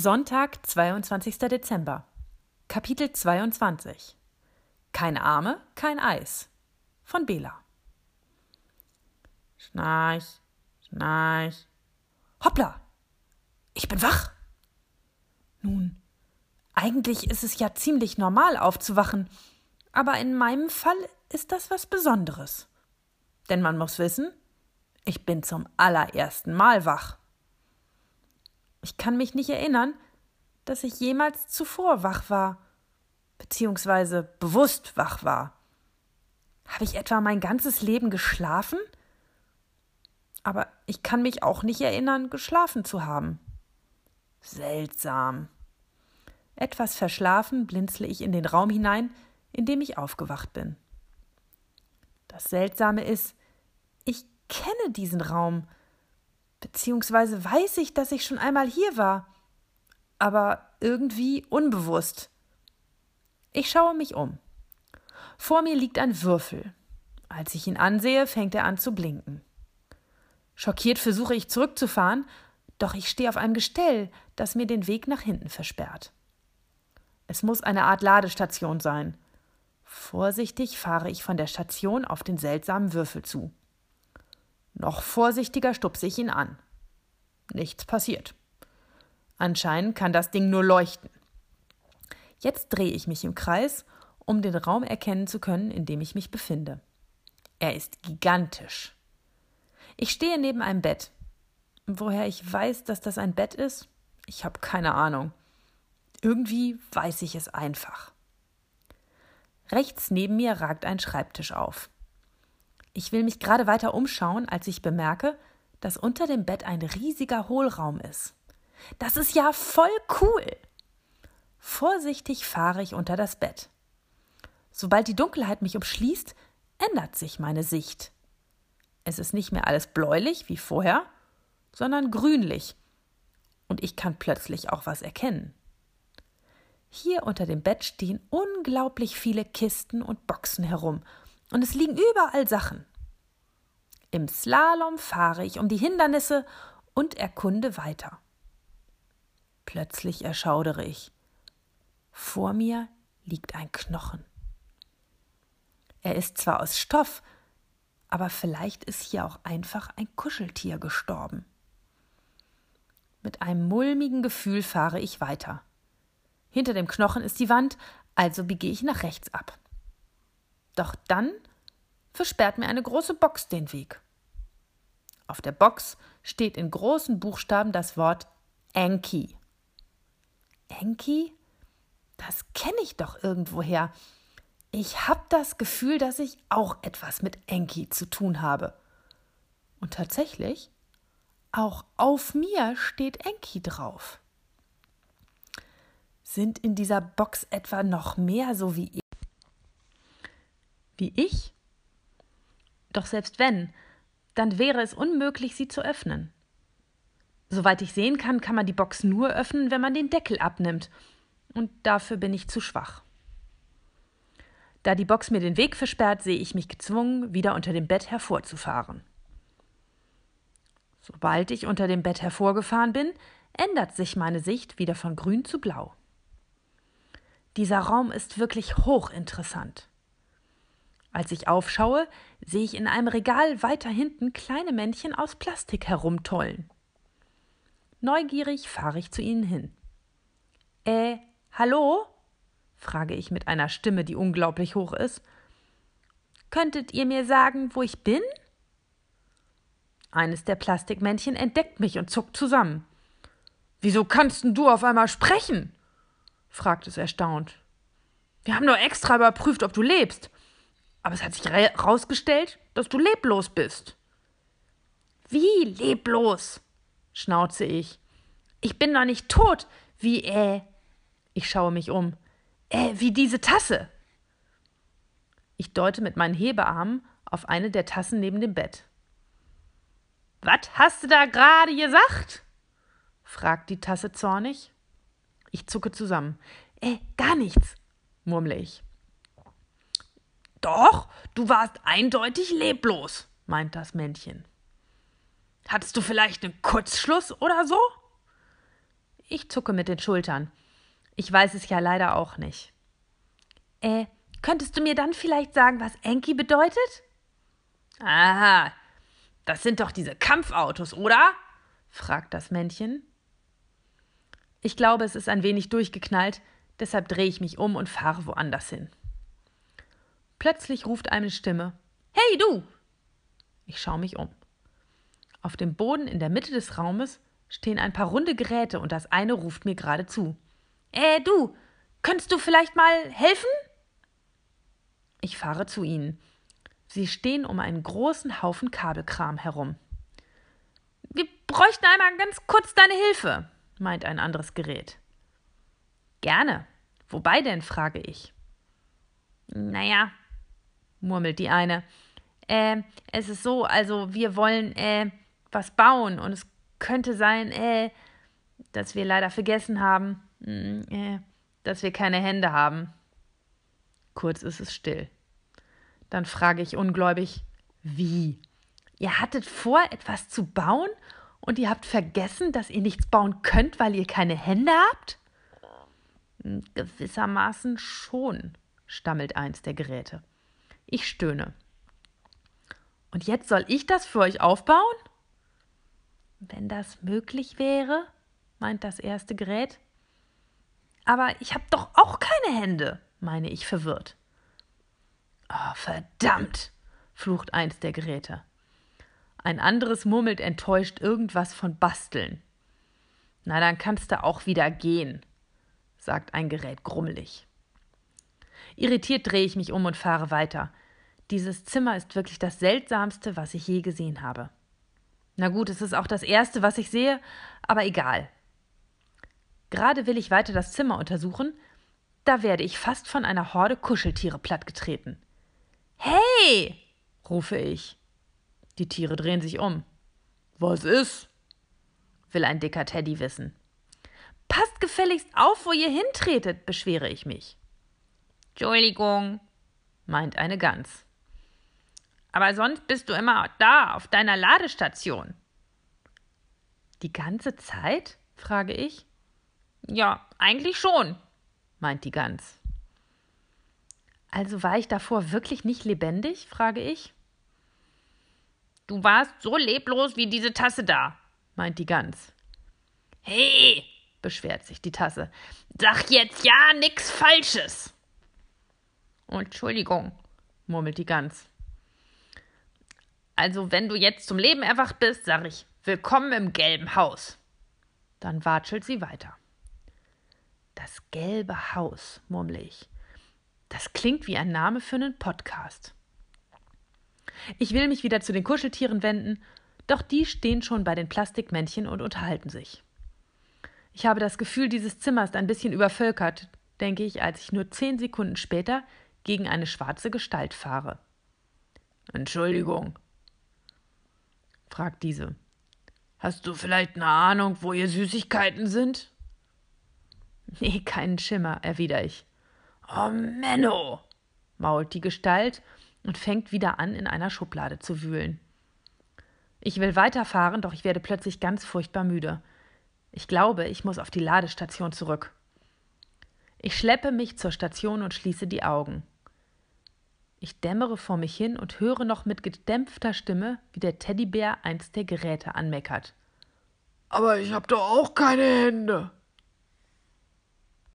Sonntag, 22. Dezember. Kapitel 22. Keine Arme, kein Eis. Von Bela. Schnarch, schnarch. Hoppla! Ich bin wach! Nun, eigentlich ist es ja ziemlich normal aufzuwachen, aber in meinem Fall ist das was Besonderes. Denn man muss wissen, ich bin zum allerersten Mal wach. Ich kann mich nicht erinnern, dass ich jemals zuvor wach war, beziehungsweise bewusst wach war. Habe ich etwa mein ganzes Leben geschlafen? Aber ich kann mich auch nicht erinnern, geschlafen zu haben. Seltsam. Etwas verschlafen blinzle ich in den Raum hinein, in dem ich aufgewacht bin. Das Seltsame ist, ich kenne diesen Raum, Beziehungsweise weiß ich, dass ich schon einmal hier war. Aber irgendwie unbewusst. Ich schaue mich um. Vor mir liegt ein Würfel. Als ich ihn ansehe, fängt er an zu blinken. Schockiert versuche ich zurückzufahren, doch ich stehe auf einem Gestell, das mir den Weg nach hinten versperrt. Es muss eine Art Ladestation sein. Vorsichtig fahre ich von der Station auf den seltsamen Würfel zu. Noch vorsichtiger stupse ich ihn an. Nichts passiert. Anscheinend kann das Ding nur leuchten. Jetzt drehe ich mich im Kreis, um den Raum erkennen zu können, in dem ich mich befinde. Er ist gigantisch. Ich stehe neben einem Bett. Woher ich weiß, dass das ein Bett ist? Ich habe keine Ahnung. Irgendwie weiß ich es einfach. Rechts neben mir ragt ein Schreibtisch auf. Ich will mich gerade weiter umschauen, als ich bemerke, dass unter dem Bett ein riesiger Hohlraum ist. Das ist ja voll cool. Vorsichtig fahre ich unter das Bett. Sobald die Dunkelheit mich umschließt, ändert sich meine Sicht. Es ist nicht mehr alles bläulich wie vorher, sondern grünlich, und ich kann plötzlich auch was erkennen. Hier unter dem Bett stehen unglaublich viele Kisten und Boxen herum, und es liegen überall Sachen. Im Slalom fahre ich um die Hindernisse und erkunde weiter. Plötzlich erschaudere ich. Vor mir liegt ein Knochen. Er ist zwar aus Stoff, aber vielleicht ist hier auch einfach ein Kuscheltier gestorben. Mit einem mulmigen Gefühl fahre ich weiter. Hinter dem Knochen ist die Wand, also biege ich nach rechts ab. Doch dann versperrt mir eine große Box den Weg. Auf der Box steht in großen Buchstaben das Wort Enki. Enki? Das kenne ich doch irgendwoher. Ich habe das Gefühl, dass ich auch etwas mit Enki zu tun habe. Und tatsächlich, auch auf mir steht Enki drauf. Sind in dieser Box etwa noch mehr so wie? Wie ich? Doch selbst wenn, dann wäre es unmöglich, sie zu öffnen. Soweit ich sehen kann, kann man die Box nur öffnen, wenn man den Deckel abnimmt, und dafür bin ich zu schwach. Da die Box mir den Weg versperrt, sehe ich mich gezwungen, wieder unter dem Bett hervorzufahren. Sobald ich unter dem Bett hervorgefahren bin, ändert sich meine Sicht wieder von grün zu blau. Dieser Raum ist wirklich hochinteressant. Als ich aufschaue, sehe ich in einem Regal weiter hinten kleine Männchen aus Plastik herumtollen. Neugierig fahre ich zu ihnen hin. Äh, hallo? frage ich mit einer Stimme, die unglaublich hoch ist. Könntet ihr mir sagen, wo ich bin? Eines der Plastikmännchen entdeckt mich und zuckt zusammen. Wieso kannst denn du auf einmal sprechen? fragt es erstaunt. Wir haben nur extra überprüft, ob du lebst. Aber es hat sich herausgestellt, dass du leblos bist. Wie leblos? schnauze ich. Ich bin doch nicht tot, wie äh. Ich schaue mich um. Äh, wie diese Tasse. Ich deute mit meinen Hebearmen auf eine der Tassen neben dem Bett. Was hast du da gerade gesagt? fragt die Tasse zornig. Ich zucke zusammen. Äh, gar nichts, murmle ich. Doch, du warst eindeutig leblos, meint das Männchen. Hattest du vielleicht einen Kurzschluss oder so? Ich zucke mit den Schultern. Ich weiß es ja leider auch nicht. Äh, könntest du mir dann vielleicht sagen, was Enki bedeutet? Aha, das sind doch diese Kampfautos, oder? fragt das Männchen. Ich glaube, es ist ein wenig durchgeknallt, deshalb drehe ich mich um und fahre woanders hin. Plötzlich ruft eine Stimme: Hey, du! Ich schaue mich um. Auf dem Boden in der Mitte des Raumes stehen ein paar runde Geräte und das eine ruft mir gerade zu. Äh, du, könntest du vielleicht mal helfen? Ich fahre zu ihnen. Sie stehen um einen großen Haufen Kabelkram herum. Wir bräuchten einmal ganz kurz deine Hilfe, meint ein anderes Gerät. Gerne. Wobei denn, frage ich. Naja, murmelt die eine. Äh, es ist so, also wir wollen äh, was bauen und es könnte sein, äh, dass wir leider vergessen haben, mh, hm, äh, dass wir keine Hände haben. Kurz ist es still. Dann frage ich ungläubig, wie? Ihr hattet vor, etwas zu bauen und ihr habt vergessen, dass ihr nichts bauen könnt, weil ihr keine Hände habt? Hm, gewissermaßen schon, stammelt eins der Geräte. Ich stöhne. Und jetzt soll ich das für euch aufbauen? Wenn das möglich wäre, meint das erste Gerät. Aber ich habe doch auch keine Hände, meine ich verwirrt. Oh, verdammt, flucht eins der Geräte. Ein anderes murmelt enttäuscht irgendwas von Basteln. Na, dann kannst du auch wieder gehen, sagt ein Gerät grummelig. Irritiert drehe ich mich um und fahre weiter. Dieses Zimmer ist wirklich das Seltsamste, was ich je gesehen habe. Na gut, es ist auch das Erste, was ich sehe, aber egal. Gerade will ich weiter das Zimmer untersuchen, da werde ich fast von einer Horde Kuscheltiere plattgetreten. Hey! rufe ich. Die Tiere drehen sich um. Was ist? will ein dicker Teddy wissen. Passt gefälligst auf, wo ihr hintretet, beschwere ich mich. Entschuldigung, meint eine Gans. Aber sonst bist du immer da, auf deiner Ladestation. Die ganze Zeit? frage ich. Ja, eigentlich schon, meint die Gans. Also war ich davor wirklich nicht lebendig? frage ich. Du warst so leblos wie diese Tasse da, meint die Gans. Hey, beschwert sich die Tasse, sag jetzt ja nix Falsches. Entschuldigung, murmelt die Gans. Also, wenn du jetzt zum Leben erwacht bist, sag ich, willkommen im gelben Haus. Dann watschelt sie weiter. Das gelbe Haus, murmle ich. Das klingt wie ein Name für einen Podcast. Ich will mich wieder zu den Kuscheltieren wenden, doch die stehen schon bei den Plastikmännchen und unterhalten sich. Ich habe das Gefühl, dieses Zimmer ist ein bisschen übervölkert, denke ich, als ich nur zehn Sekunden später gegen eine schwarze Gestalt fahre. Entschuldigung, fragt diese. Hast du vielleicht eine Ahnung, wo ihr Süßigkeiten sind? Nee, keinen Schimmer, erwidere ich. Oh, Menno, mault die Gestalt und fängt wieder an, in einer Schublade zu wühlen. Ich will weiterfahren, doch ich werde plötzlich ganz furchtbar müde. Ich glaube, ich muss auf die Ladestation zurück. Ich schleppe mich zur Station und schließe die Augen. Ich dämmere vor mich hin und höre noch mit gedämpfter Stimme, wie der Teddybär eins der Geräte anmeckert. Aber ich hab doch auch keine Hände.